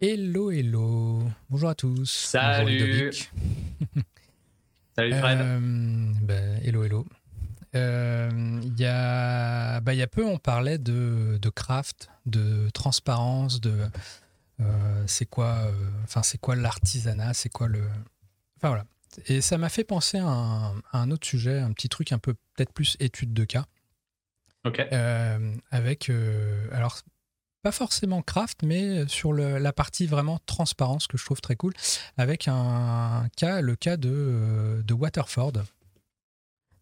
Hello, hello. Bonjour à tous. Salut. Salut Fred. Euh, ben, hello, hello. Euh, Il y, a, il y a peu, on parlait de, de craft, de transparence, de euh, c'est quoi, enfin c'est quoi l'artisanat, c'est quoi le, enfin voilà. Et ça m'a fait penser à un, à un autre sujet, un petit truc un peu peut-être plus étude de cas. Ok. Avec, alors, pas forcément craft, mais sur le- la partie vraiment transparence que je trouve très cool, avec un cas, le cas de, euh, de Waterford.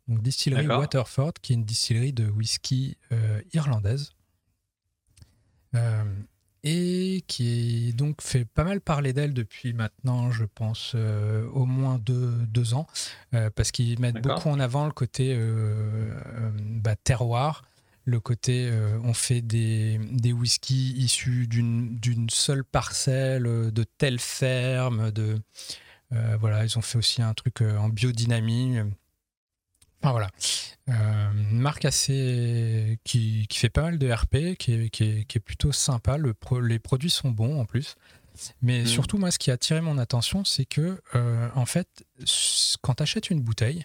Donc, distillerie. Waterford, qui est une distillerie de whisky euh, irlandaise. Euh, et qui est donc fait pas mal parler d'elle depuis maintenant, je pense, euh, au moins deux, deux ans, euh, parce qu'ils mettent beaucoup en avant le côté euh, euh, bah, terroir, le côté euh, on fait des, des whiskies issus d'une seule parcelle, euh, de telle ferme, de euh, voilà, ils ont fait aussi un truc en biodynamie. Enfin voilà, Euh, une marque assez qui, qui fait pas mal de RP, qui est, qui est- qui est plutôt sympa. Le pro- les produits sont bons en plus. Mais Mhm. surtout, moi, ce qui a attiré mon attention, c'est que, en fait, quand tu achètes une bouteille,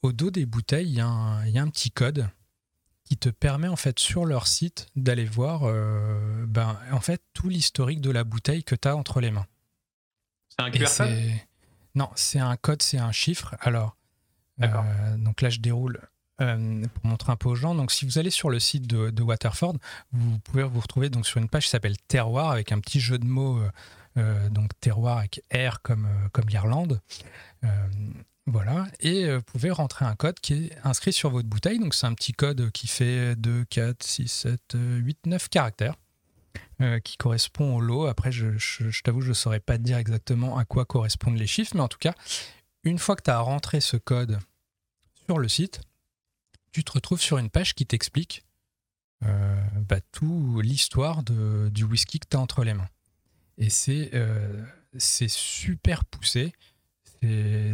au dos des bouteilles, il y, a un- il y a un petit code qui te permet, en fait, sur leur site, d'aller voir, euh, ben, en fait, tout l'historique de la bouteille que tu as entre les mains. C'est un QR code? c'est- Non, c'est un code, c'est un chiffre. Alors, euh, donc là, je déroule euh, pour montrer un peu aux gens. Donc, si vous allez sur le site de, de Waterford, vous pouvez vous retrouver donc sur une page qui s'appelle Terroir avec un petit jeu de mots. donc terroir avec R comme, comme l'Irlande. Voilà. Et euh, vous pouvez rentrer un code qui est inscrit sur votre bouteille. Donc, c'est un petit code qui fait 2, 4, 6, 7, 8, 9 caractères. euh, qui correspond au lot. Après, je, t'avoue, je ne saurais pas te dire exactement à quoi correspondent les chiffres, mais en tout cas, une fois que tu as rentré ce code sur le site, tu te retrouves sur une page qui t'explique euh, bah, l'histoire du whisky que tu as entre les mains. Et c'est euh, c'est super poussé.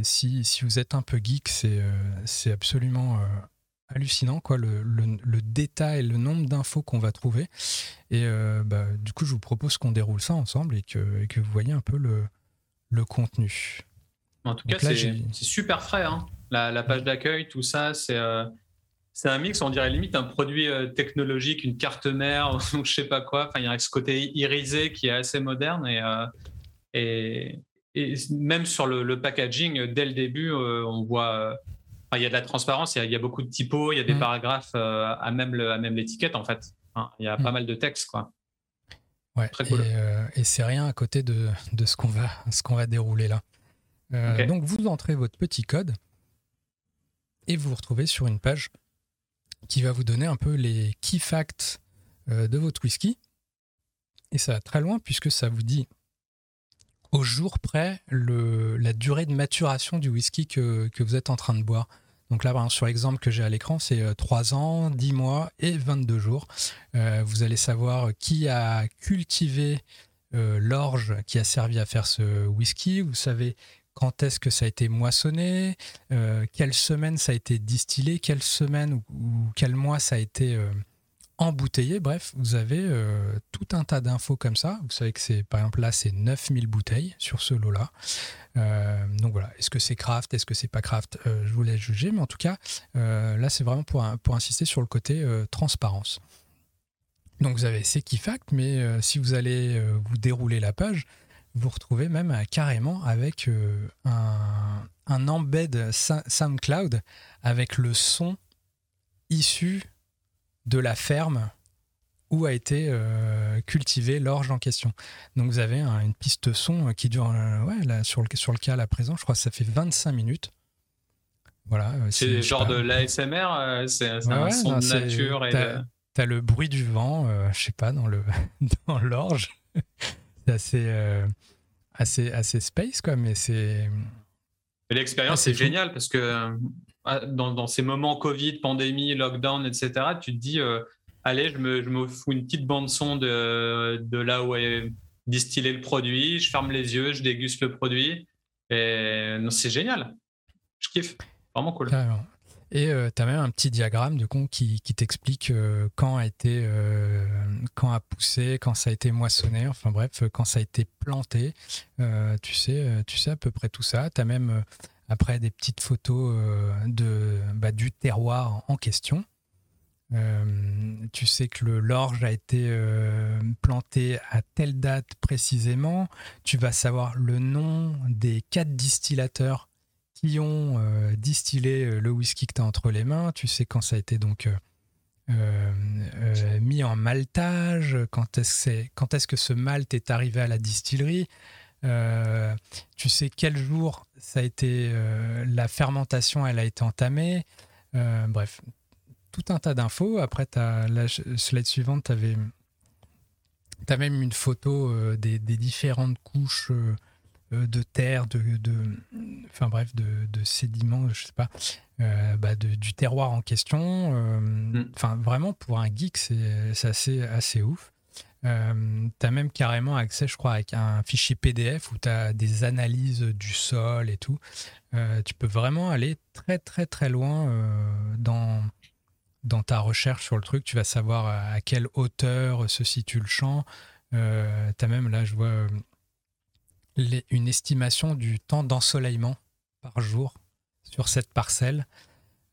Si, si vous êtes un peu geek, c'est euh, absolument euh, hallucinant, quoi, le, le- le détail, le nombre d'infos qu'on va trouver. Et euh, bah, du coup, je vous propose qu'on déroule ça ensemble et que, et que vous voyez un peu le, le contenu. En tout Donc cas, c'est super frais. hein. La, la page d'accueil, tout ça, c'est euh, c'est un mix, on dirait limite un produit technologique, une carte mère ou je sais pas quoi. Enfin, il y a ce côté irisé qui est assez moderne et, euh, et, et même sur le, le packaging, dès le début, euh, on voit. euh, il y a de la transparence, il y a, il y a beaucoup de typos, il y a des Mm. paragraphes euh, à même l'étiquette en fait. Hein, il y a pas Mm. mal de texte quoi. Ouais, Très cool. Et, euh, et c'est rien à côté de, de ce qu'on va, dérouler là. Euh. Donc vous entrez votre petit code et vous vous retrouvez sur une page qui va vous donner un peu les key facts de votre whisky. Et ça va très loin puisque ça vous dit au jour près le, la durée de maturation du whisky que, vous êtes en train de boire. Donc là, sur l'exemple que j'ai à l'écran, c'est euh, 3 ans, 10 mois et 22 jours. Euh, vous allez savoir qui a cultivé euh, l'orge qui a servi à faire ce whisky. Vous savez quand est-ce que ça a été moissonné, euh, quelle semaine ça a été distillé, quelle semaine ou, quel mois ça a été euh, embouteillé. Bref, vous avez euh, tout un tas d'infos comme ça. Vous savez que c'est, par exemple, là, c'est 9000 bouteilles sur ce lot-là. Euh, donc voilà, est-ce que c'est craft, est-ce que c'est pas craft? Euh, Je vous laisse juger, mais en tout cas, là, c'est vraiment pour, pour insister sur le côté transparence. Donc vous avez ces key mais si vous allez vous dérouler la page, vous retrouvez même carrément avec un, un embed SoundCloud avec le son issu de la ferme où a été euh, cultivée l'orge en question. Donc vous avez un- une piste son qui dure, euh, ouais, là, sur, le, sur le cas à présent, je crois que ça fait 25 minutes. Voilà. euh, C'est genre pas. de l'ASMR, euh, c'est Ouais, un ouais, son non, de nature t'as- de- le bruit du vent, euh, je sais pas, dans l'orge. c'est assez, euh, assez, assez space, quoi, mais c'est. L'expérience Ah, est géniale parce que euh, dans, ces moments Covid, pandémie, lockdown, etc., tu te dis, euh, allez, je me, je fous une petite bande-son de, de là où est distillé le produit, je ferme les yeux, je déguste le produit. Et c'est génial. Je kiffe. Vraiment cool. Et tu as même un petit diagramme de con qui, t'explique quand a été quand a poussé, quand ça a été moissonné, enfin bref, quand ça a été planté. tu sais, tu sais à peu près tout ça. Tu as même après des petites photos de bah, du terroir en question. Euh, tu sais que l'orge a été euh, planté à telle date précisément. Tu vas savoir le nom des quatre distillateurs qui ont euh, distillé le whisky que tu as entre les mains. Tu sais quand ça a été donc mis en maltage, quand est-ce est que ce malt est arrivé à la distillerie. Tu sais quel jour ça a été la fermentation elle a été entamée. bref, tout un tas d'infos. Après, as, la slide suivante, tu avais, as même une photo euh, des, différentes couches euh, euh, de terre, de, enfin bref, de, sédiments, je sais pas, bah, du terroir en question. Mm. Enfin, vraiment, pour un geek, c'est assez, assez ouf. Euh, tu as même carrément accès, je crois, avec un fichier PDF où tu as des analyses du sol et tout. tu peux vraiment aller très, très, très loin dans, dans ta recherche sur le truc, tu vas savoir à quelle hauteur se situe le champ. Euh, tu as même, là, je vois euh, une estimation du temps d'ensoleillement par jour sur cette parcelle.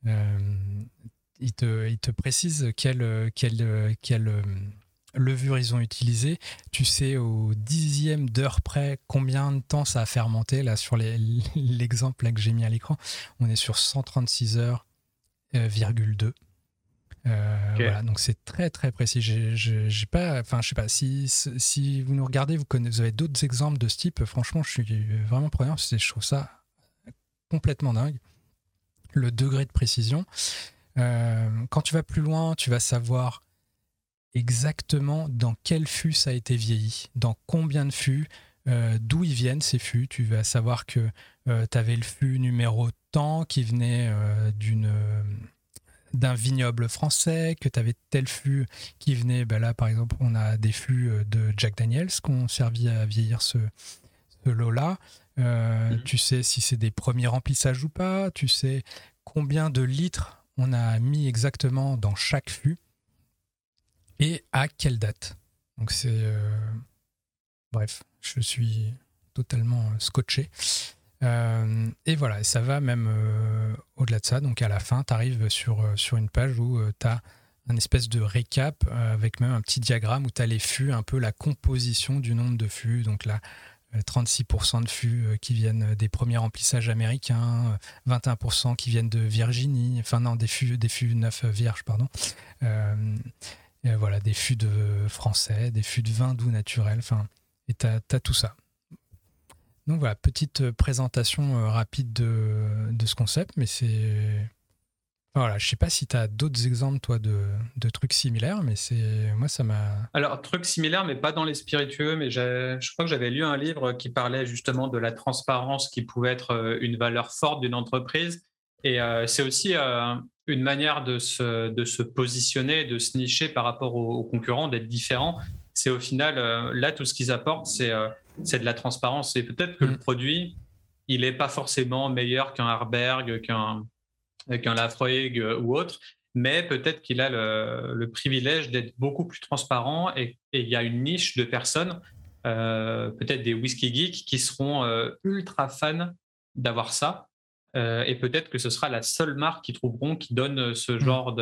Euh, il, te, il, te, précise quelle, quelle, quelle levure ils ont utilisé. Tu sais au dixième d'heure près combien de temps ça a fermenté. Là, sur l'exemple que j'ai mis à l'écran, on est sur 136 heures, 2. Euh, voilà, donc c'est très très précis. J'ai pas, enfin je sais pas si si vous nous regardez, vous, connaissez, vous avez d'autres exemples de ce type. Franchement, je suis vraiment preneur. Je trouve ça complètement dingue. Le degré de précision. Euh, quand tu vas plus loin, tu vas savoir exactement dans quel fût ça a été vieilli, dans combien de fûts, euh, d'où ils viennent ces fûts. Tu vas savoir que tu avais le fût numéro tant qui venait d'une d'un vignoble français, que tu avais tel fût qui venait, ben là par exemple on a des fûts euh, de Jack Daniels qui ont servi à vieillir ce, lot-là. Euh, mhm. Tu sais si c'est des premiers remplissages ou pas, tu sais combien de litres on a mis exactement dans chaque fût et à quelle date? Donc c'est... Euh, bref, je suis totalement scotché. Euh, et voilà, ça va même euh, au-delà de ça. Donc à la fin, tu arrives sur, euh, sur une page où tu as un espèce de récap avec même un petit diagramme où tu as les fûts, un peu la composition du nombre de fûts. Donc là, 36% de fûts qui viennent des premiers remplissages américains, 21% qui viennent de Virginie, enfin non, des fûts, des fûts neufs vierges, pardon. Voilà, des fûts de français, des fûts de vin doux naturel, enfin, et tu as, as, tout ça. Donc voilà, petite euh, présentation euh, rapide de, de ce concept, mais c'est. voilà, je sais pas si tu as d'autres exemples, toi, de, de, trucs similaires, mais c'est moi, ça m'a. Alors, trucs similaires, mais pas dans les spiritueux, mais je crois que j'avais lu un livre qui parlait justement de la transparence qui pouvait être euh, une valeur forte d'une entreprise. Et c'est aussi une manière de se, de se positionner, de se nicher par rapport aux, concurrents, d'être différent. C'est au final, là, tout ce qu'ils apportent, c'est de la transparence. Et peut-être que le mm. produit, il n'est pas forcément meilleur qu'un Harberg, qu'un qu'un Lafroig ou autre, mais peut-être qu'il a le, privilège d'être beaucoup plus transparent et, il y a une niche de personnes, euh, peut-être des whisky geeks, qui seront euh, ultra fans d'avoir ça. Euh, et peut-être que ce sera la seule marque qu'ils trouveront qui donne ce mm. genre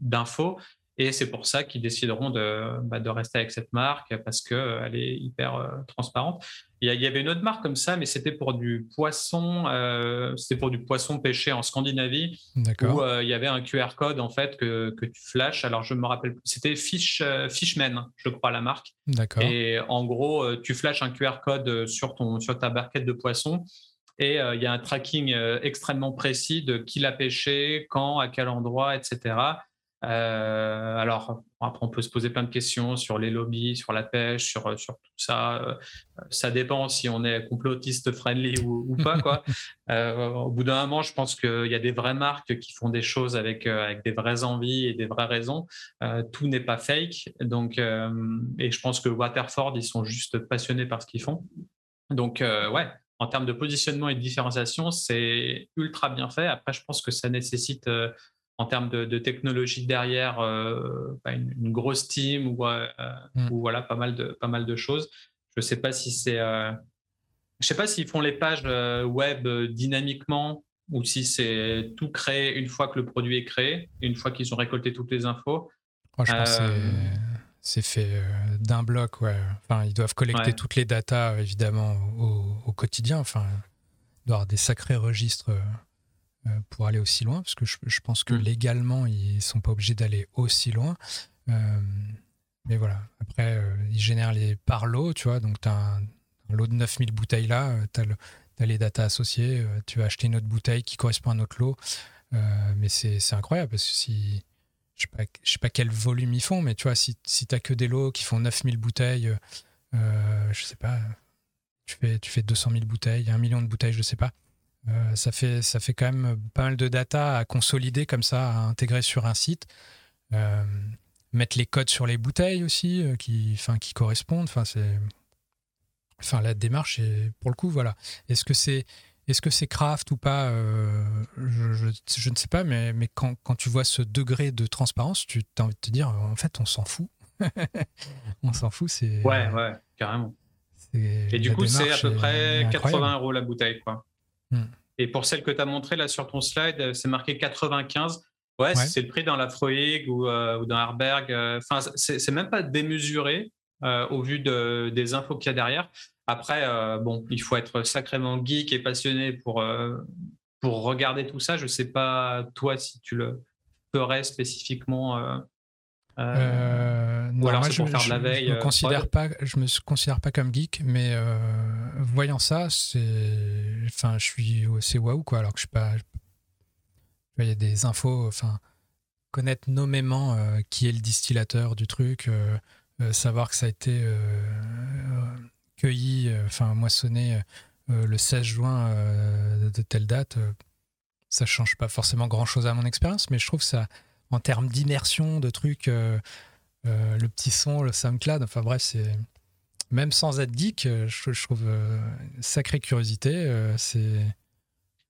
d'infos. Et c'est pour ça qu'ils décideront de, bah, de, rester avec cette marque parce qu'elle euh, est hyper euh, transparente. Il y, avait une autre marque comme ça, mais c'était pour du poisson, euh, c'était pour du poisson pêché en Scandinavie, où il y avait un QR code en fait que, que tu flashes. Alors je me rappelle, c'était Fish, Fishman, je crois la marque. D'accord. Et en gros, tu flashes un QR code sur ton sur ta barquette de poisson. Et il y a un tracking extrêmement précis de qui l'a pêché, quand, à quel endroit, etc. Euh, alors, après, on peut se poser plein de questions sur les lobbies, sur la pêche, sur, sur tout ça. Euh, ça dépend si on est complotiste friendly ou, pas. Quoi. Euh, au bout d'un moment, je pense qu'il y a des vraies marques qui font des choses avec, avec des vraies envies et des vraies raisons. tout n'est pas fake. Donc, et je pense que Waterford, ils sont juste passionnés par ce qu'ils font. Donc, ouais, en termes de positionnement et de différenciation, c'est ultra bien fait. Après, je pense que ça nécessite, euh, en termes de, technologie derrière, euh, bah, une, grosse team ou, euh, mm. ou, voilà, pas mal de, pas mal de choses. Je ne sais pas si c'est. je sais pas s'ils font les pages web dynamiquement ou si c'est tout créé une fois que le produit est créé, une fois qu'ils ont récolté toutes les infos. Franchement, c'est fait euh, d'un bloc, ouais. Enfin, ils doivent collecter toutes les datas, évidemment, au, quotidien. Enfin, il doit avoir des sacrés registres euh, pour aller aussi loin, parce que je, pense que mm. légalement, ils sont pas obligés d'aller aussi loin. Euh, mais voilà, après, ils génèrent les par lot, tu vois, donc tu as un, lot de 9000 bouteilles là, tu as, les datas associées, tu vas acheter une autre bouteille qui correspond à un autre lot. mais c'est incroyable, parce que si je sais pas, sais pas quel volume ils font, mais tu vois, si, si tu que des lots qui font 9000 bouteilles, euh, euh, je sais pas, tu fais, tu fais 200 000 bouteilles, un million de bouteilles, je sais pas. Euh, ça, fait, ça fait quand même pas mal de data à consolider comme ça, à intégrer sur un site. Euh, mettre les codes sur les bouteilles aussi, qui, enfin, qui correspondent. Enfin, la démarche, est, pour le coup, voilà. Est-ce que c'est est-ce que c'est craft ou pas euh, je, ne sais pas, mais, mais quand, quand, tu vois ce degré de transparence, tu as envie de te dire, en fait, on s'en fout. on s'en fout, c'est. Ouais, ouais, carrément. Et du coup, c'est à peu près 80 euros la bouteille, quoi. Hmm. Et pour celle que tu as montrée là sur ton slide, c'est marqué 95. Ouais, c'est le prix dans la Freud ou, euh, ou dans Arberg. Euh, enfin, c'est même pas démesuré au vu de, des infos qu'il y a derrière. Après, euh, bon, il faut être sacrément geek et passionné pour, euh, pour regarder tout ça. Je ne sais pas, toi, si tu le ferais spécifiquement. Euh, ou alors c'est pour faire de la veille. Je me considère pas, je me considère pas comme geek, mais voyant ça, c'est, enfin, je suis, c'est waouh quoi. Alors que je suis pas, il y a des infos, enfin, connaître nommément qui est le distillateur du truc, savoir que ça a été cueilli, euh, enfin moissonné euh, euh, le 16 juin de telle date, ça change pas forcément grand chose à mon expérience, mais je trouve ça, en termes d'immersion, de trucs, le petit son, le SoundCloud, enfin bref, c'est même sans être geek, je, trouve sacrée curiosité. c'est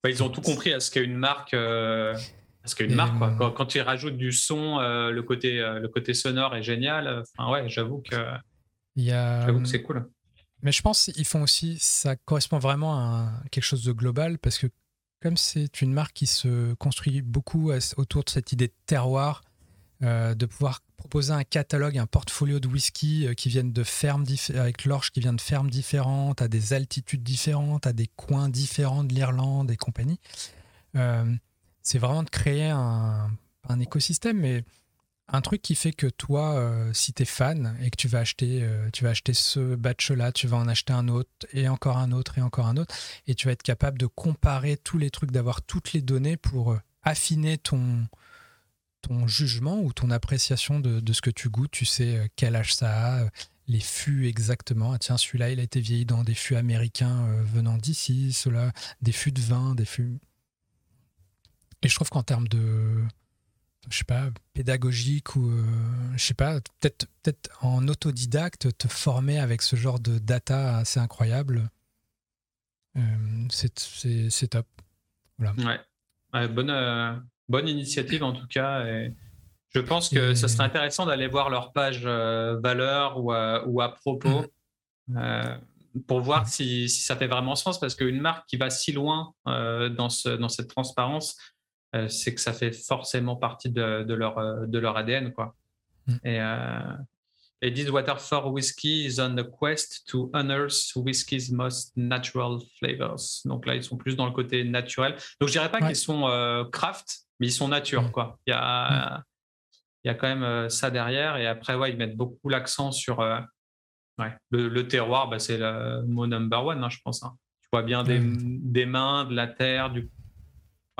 ils ont tout compris à ce qu'est une marque. Parce qu'une marque, Quand, quand, ils rajoutent du son, le, côté, le côté sonore est génial. Enfin, ouais, j'avoue que, que c'est cool. Mais je pense qu'ils font aussi, ça correspond vraiment à quelque chose de global parce que comme c'est une marque qui se construit beaucoup autour de cette idée de terroir, euh, de pouvoir proposer un catalogue, un portfolio de whisky euh, qui viennent de fermes avec l'orge qui vient de fermes différentes, à des altitudes différentes, à des coins différents de l'Irlande et compagnie. Euh, c'est vraiment de créer un, écosystème, un truc qui fait que toi, euh, si tu es fan et que tu vas acheter, euh, tu vas acheter ce batch-là, tu vas en acheter un autre et encore un autre et encore un autre, et tu vas être capable de comparer tous les trucs, d'avoir toutes les données pour euh, affiner ton, ton jugement ou ton appréciation de, ce que tu goûtes. Tu sais quel âge ça a, les fûts exactement. Ah, tiens, celui-là, il a été vieilli dans des fûts américains venant d'ici, cela, des fûts de vin, des fûts. Et je trouve qu'en termes de je sais pas, pédagogique ou, euh, je sais pas, peut-être peut en autodidacte, te former avec ce genre de data assez incroyable. Euh, c'est top. Voilà. Ouais. bonne, euh, bonne initiative en tout cas. Et je pense que ce serait intéressant d'aller voir leur page valeur ou à, ou à propos mm. pour voir si, si, ça fait vraiment sens parce qu'une marque qui va si loin dans, ce, dans cette transparence, euh, c'est que ça fait forcément partie de, leur, euh, de leur ADN. Quoi. Mm. Et, euh, et disent Waterford Whiskey is on the quest to unearth whiskey's most natural flavors. Donc là, ils sont plus dans le côté naturel. Donc je dirais pas qu'ils sont craft, mais ils sont nature. Mm. Quoi. Il, y a, mm. il y a quand même ça derrière. Et après, ouais, ils mettent beaucoup l'accent sur ouais, le, terroir. Bah, c'est le mot number one, hein, je pense. Hein. Tu vois bien des, des, mains, de la terre, du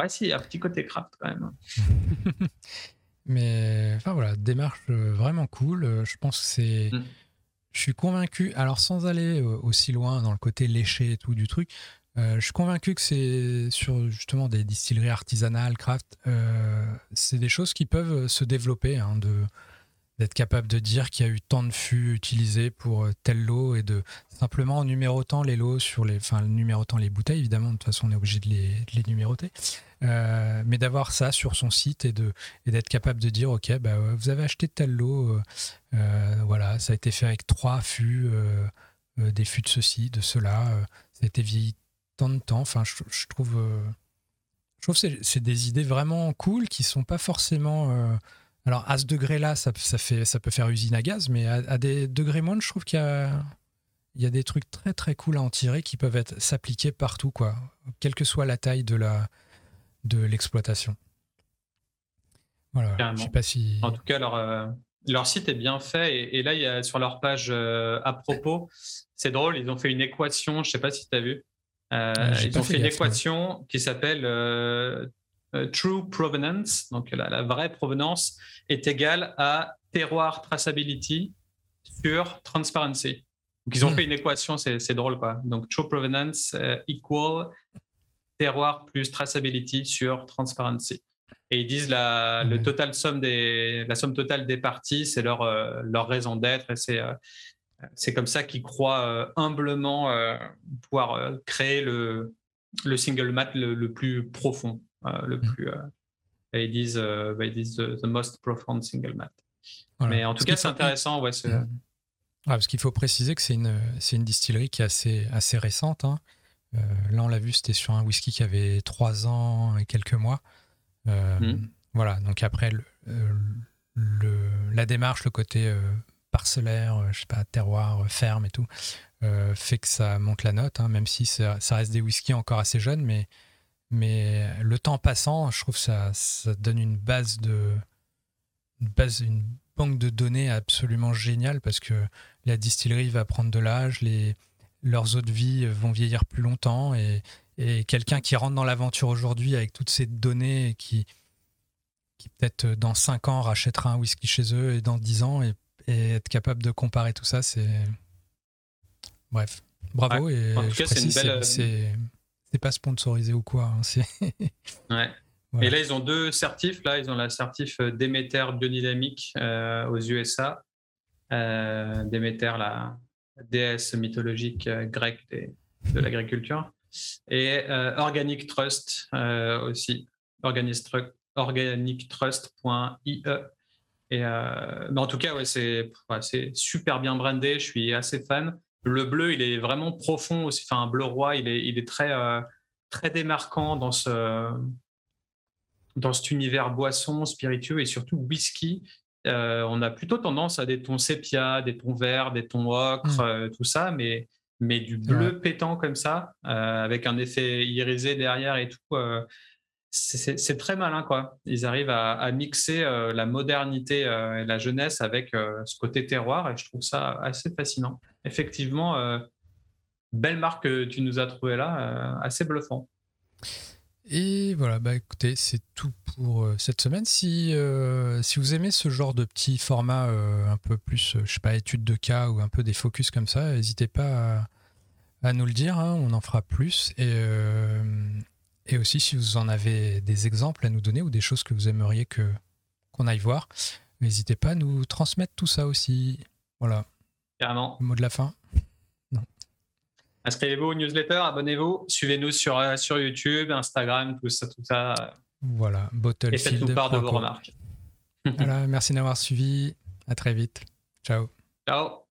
Ouais, si, un petit côté craft quand même. Mais enfin voilà, démarche euh, vraiment cool. Euh, je pense que c'est. Mm. Je suis convaincu, alors sans aller euh, aussi loin dans le côté léché et tout du truc, je suis convaincu que c'est sur justement des distilleries artisanales, craft, c'est des choses qui peuvent se développer, hein, de d'être capable de dire qu'il y a eu tant de fûts utilisés pour tel lot et de simplement en numérotant les lots sur les, enfin numérotant les bouteilles évidemment de toute façon on est obligé de les, les numéroter, euh, mais d'avoir ça sur son site et de et d'être capable de dire ok bah vous avez acheté tel lot, euh, voilà ça a été fait avec trois fûts, des fûts de ceci, de cela, ça a été vieilli tant de temps, enfin je, trouve je trouve que c'est des idées vraiment cool qui sont pas forcément alors à ce degré-là, ça, fait, ça peut faire usine à gaz, mais à, des degrés moindres, je trouve qu'il y a, y a des trucs très très cool à en tirer qui peuvent s'appliquer partout, quoi, quelle que soit la taille de la de l'exploitation. Voilà. Je sais pas si. En tout cas, leur, euh, leur site est bien fait et, là, il y a sur leur page euh, à propos, c'est drôle, ils ont fait une équation, je sais pas si tu as vu. Euh, ils ont fait, une équation qui s'appelle true provenance, donc la, vraie provenance, est égale à terroir traceability sur transparency. Donc ils ont hmm. fait une équation, c'est drôle quoi. Donc true provenance equal terroir plus traceability sur transparency. Et ils disent la, le total somme des, la somme totale des parties, c'est leur, euh, leur raison d'être et c'est c'est comme ça qu'ils croient humblement pouvoir créer le, le single mat le plus profond. Euh, le mm. plus. Euh, ils disent, euh, bah, ils disent the, most profound single mat. Mais en tout cas, c'est intéressant. Ouais, mm. parce qu'il faut préciser que c'est une, une distillerie qui est assez, assez récente. Hein. Là, on l'a vu, c'était sur un whisky qui avait trois ans et quelques mois. Mm. Voilà, donc après, le, la démarche, le côté parcellaire, je sais pas, terroir, ferme et tout, fait que ça monte la note, hein, même si ça, ça, reste des whiskies encore assez jeunes, mais mais le temps passant, je trouve que ça, ça donne une base de. Une, base, une banque de données absolument géniale parce que la distillerie va prendre de l'âge, les, leurs eaux de vie vont vieillir plus longtemps et, et quelqu'un qui rentre dans l'aventure aujourd'hui avec toutes ces données qui, qui peut-être dans 5 ans rachètera un whisky chez eux et dans 10 ans et, être capable de comparer tout ça, c'est. Bref, bravo. et en tout cas, c'est une belle. C'est pas sponsorisé ou quoi. Hein, ouais. Et là, ils ont deux certifs. Là, ils ont la certif euh, Déméter biodynamique euh, aux USA. Euh, Déméter, la déesse mythologique euh, grecque de l'agriculture. Et Organic Trust aussi. Organictrust.ie. Et mais en tout cas, ouais, c'est super bien brandé. Je suis assez fan. Le bleu, il est vraiment profond aussi. Enfin, un bleu roi, il est, il est très, euh, très démarquant dans, ce, dans cet univers boisson, spiritueux et surtout whisky. Euh, on a plutôt tendance à des tons sépia, des tons verts, des tons ocre, mm. euh, tout ça, mais, mais du bleu pétant comme ça, avec un effet irisé derrière et tout, c'est très malin, quoi. Ils arrivent à, mixer la modernité et la jeunesse avec ce côté terroir, et je trouve ça assez fascinant effectivement, euh, belle marque que tu nous as trouvé là, euh, assez bluffant. Et voilà, bah écoutez, c'est tout pour euh, cette semaine. Si, si vous aimez ce genre de petit format un peu plus, je sais pas, études de cas ou un peu des focus comme ça, n'hésitez pas à, nous le dire, hein, on en fera plus. Et, et aussi, si vous en avez des exemples à nous donner ou des choses que vous aimeriez que qu'on aille voir, n'hésitez pas à nous transmettre tout ça aussi. Voilà. Carrément. mot de la fin Inscrivez-vous aux newsletter, abonnez-vous, suivez-nous sur, euh, sur YouTube, Instagram, tout ça, tout ça. Voilà, Bottlefield. Et faites-nous part de vos remarques. voilà, merci d'avoir suivi. À très vite. Ciao. Ciao.